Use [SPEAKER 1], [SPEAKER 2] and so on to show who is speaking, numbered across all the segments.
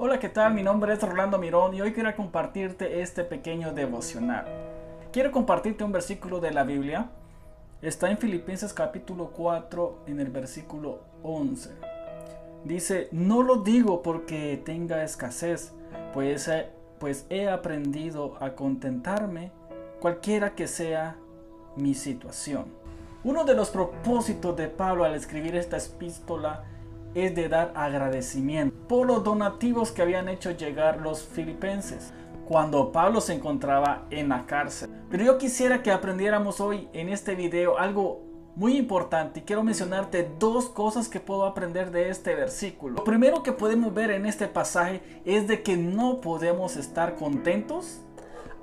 [SPEAKER 1] Hola, ¿qué tal? Mi nombre es Rolando Mirón y hoy quiero compartirte este pequeño devocional. Quiero compartirte un versículo de la Biblia. Está en Filipenses capítulo 4 en el versículo 11. Dice, no lo digo porque tenga escasez, pues, pues he aprendido a contentarme cualquiera que sea mi situación. Uno de los propósitos de Pablo al escribir esta epístola es de dar agradecimiento por los donativos que habían hecho llegar los filipenses cuando Pablo se encontraba en la cárcel. Pero yo quisiera que aprendiéramos hoy en este video algo muy importante y quiero mencionarte dos cosas que puedo aprender de este versículo. Lo primero que podemos ver en este pasaje es de que no podemos estar contentos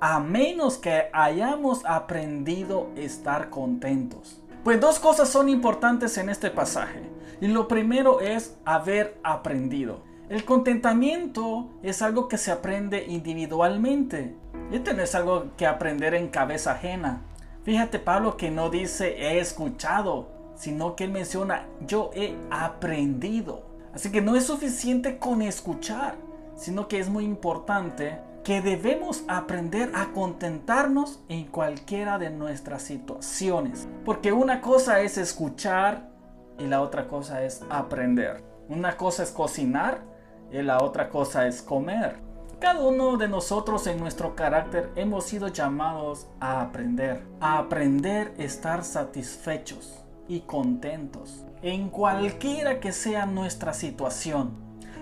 [SPEAKER 1] a menos que hayamos aprendido a estar contentos. Pues dos cosas son importantes en este pasaje. Y lo primero es haber aprendido. El contentamiento es algo que se aprende individualmente. Este no es algo que aprender en cabeza ajena. Fíjate Pablo que no dice he escuchado, sino que él menciona yo he aprendido. Así que no es suficiente con escuchar, sino que es muy importante que debemos aprender a contentarnos en cualquiera de nuestras situaciones. Porque una cosa es escuchar y la otra cosa es aprender. Una cosa es cocinar y la otra cosa es comer. Cada uno de nosotros en nuestro carácter hemos sido llamados a aprender, a aprender a estar satisfechos y contentos en cualquiera que sea nuestra situación.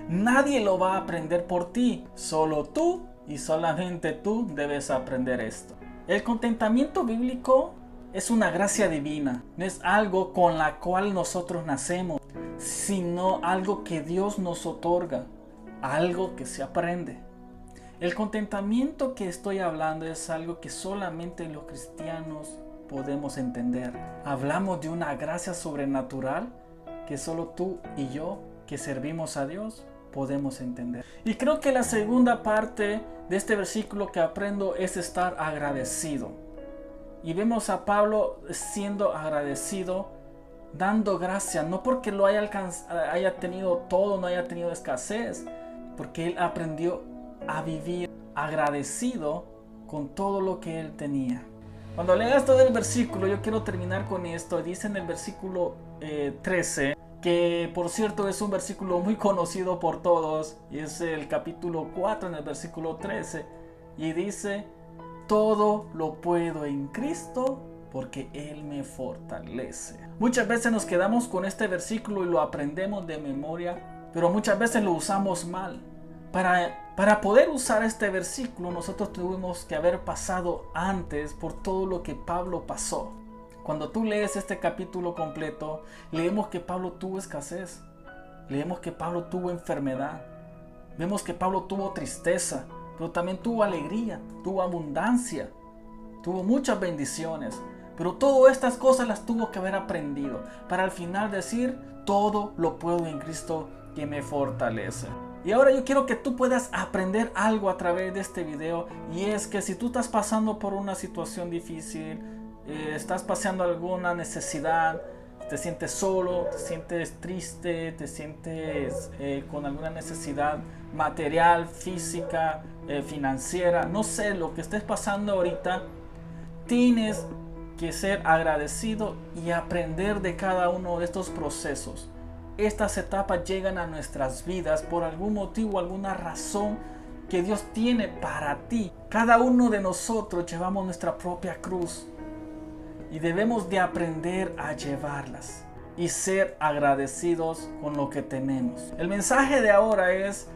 [SPEAKER 1] Nadie lo va a aprender por ti, solo tú y solamente tú debes aprender esto. El contentamiento bíblico es una gracia divina, no es algo con la cual nosotros nacemos, sino algo que Dios nos otorga, algo que se aprende. El contentamiento que estoy hablando es algo que solamente los cristianos podemos entender. Hablamos de una gracia sobrenatural que solo tú y yo que servimos a Dios podemos entender. Y creo que la segunda parte de este versículo que aprendo es estar agradecido. Y vemos a Pablo siendo agradecido, dando gracia, no porque lo haya, haya tenido todo, no haya tenido escasez, porque él aprendió a vivir agradecido con todo lo que él tenía. Cuando leas todo el versículo, yo quiero terminar con esto. Dice en el versículo 13, eh, que por cierto es un versículo muy conocido por todos, y es el capítulo 4 en el versículo 13, y dice, todo lo puedo en Cristo porque Él me fortalece. Muchas veces nos quedamos con este versículo y lo aprendemos de memoria, pero muchas veces lo usamos mal. Para, para poder usar este versículo nosotros tuvimos que haber pasado antes por todo lo que Pablo pasó. Cuando tú lees este capítulo completo, leemos que Pablo tuvo escasez, leemos que Pablo tuvo enfermedad, vemos que Pablo tuvo tristeza, pero también tuvo alegría, tuvo abundancia, tuvo muchas bendiciones. Pero todas estas cosas las tuvo que haber aprendido para al final decir, todo lo puedo en Cristo que me fortalece. Y ahora yo quiero que tú puedas aprender algo a través de este video y es que si tú estás pasando por una situación difícil, eh, estás paseando alguna necesidad, te sientes solo, te sientes triste, te sientes eh, con alguna necesidad material, física, eh, financiera, no sé lo que estés pasando ahorita, tienes que ser agradecido y aprender de cada uno de estos procesos. Estas etapas llegan a nuestras vidas por algún motivo, alguna razón que Dios tiene para ti. Cada uno de nosotros llevamos nuestra propia cruz y debemos de aprender a llevarlas y ser agradecidos con lo que tenemos. El mensaje de ahora es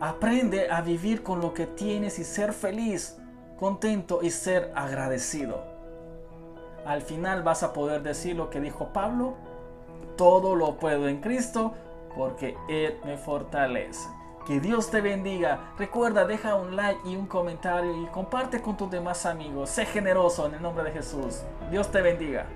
[SPEAKER 1] aprende a vivir con lo que tienes y ser feliz, contento y ser agradecido. Al final vas a poder decir lo que dijo Pablo, todo lo puedo en Cristo porque Él me fortalece. Que Dios te bendiga. Recuerda, deja un like y un comentario y comparte con tus demás amigos. Sé generoso en el nombre de Jesús. Dios te bendiga.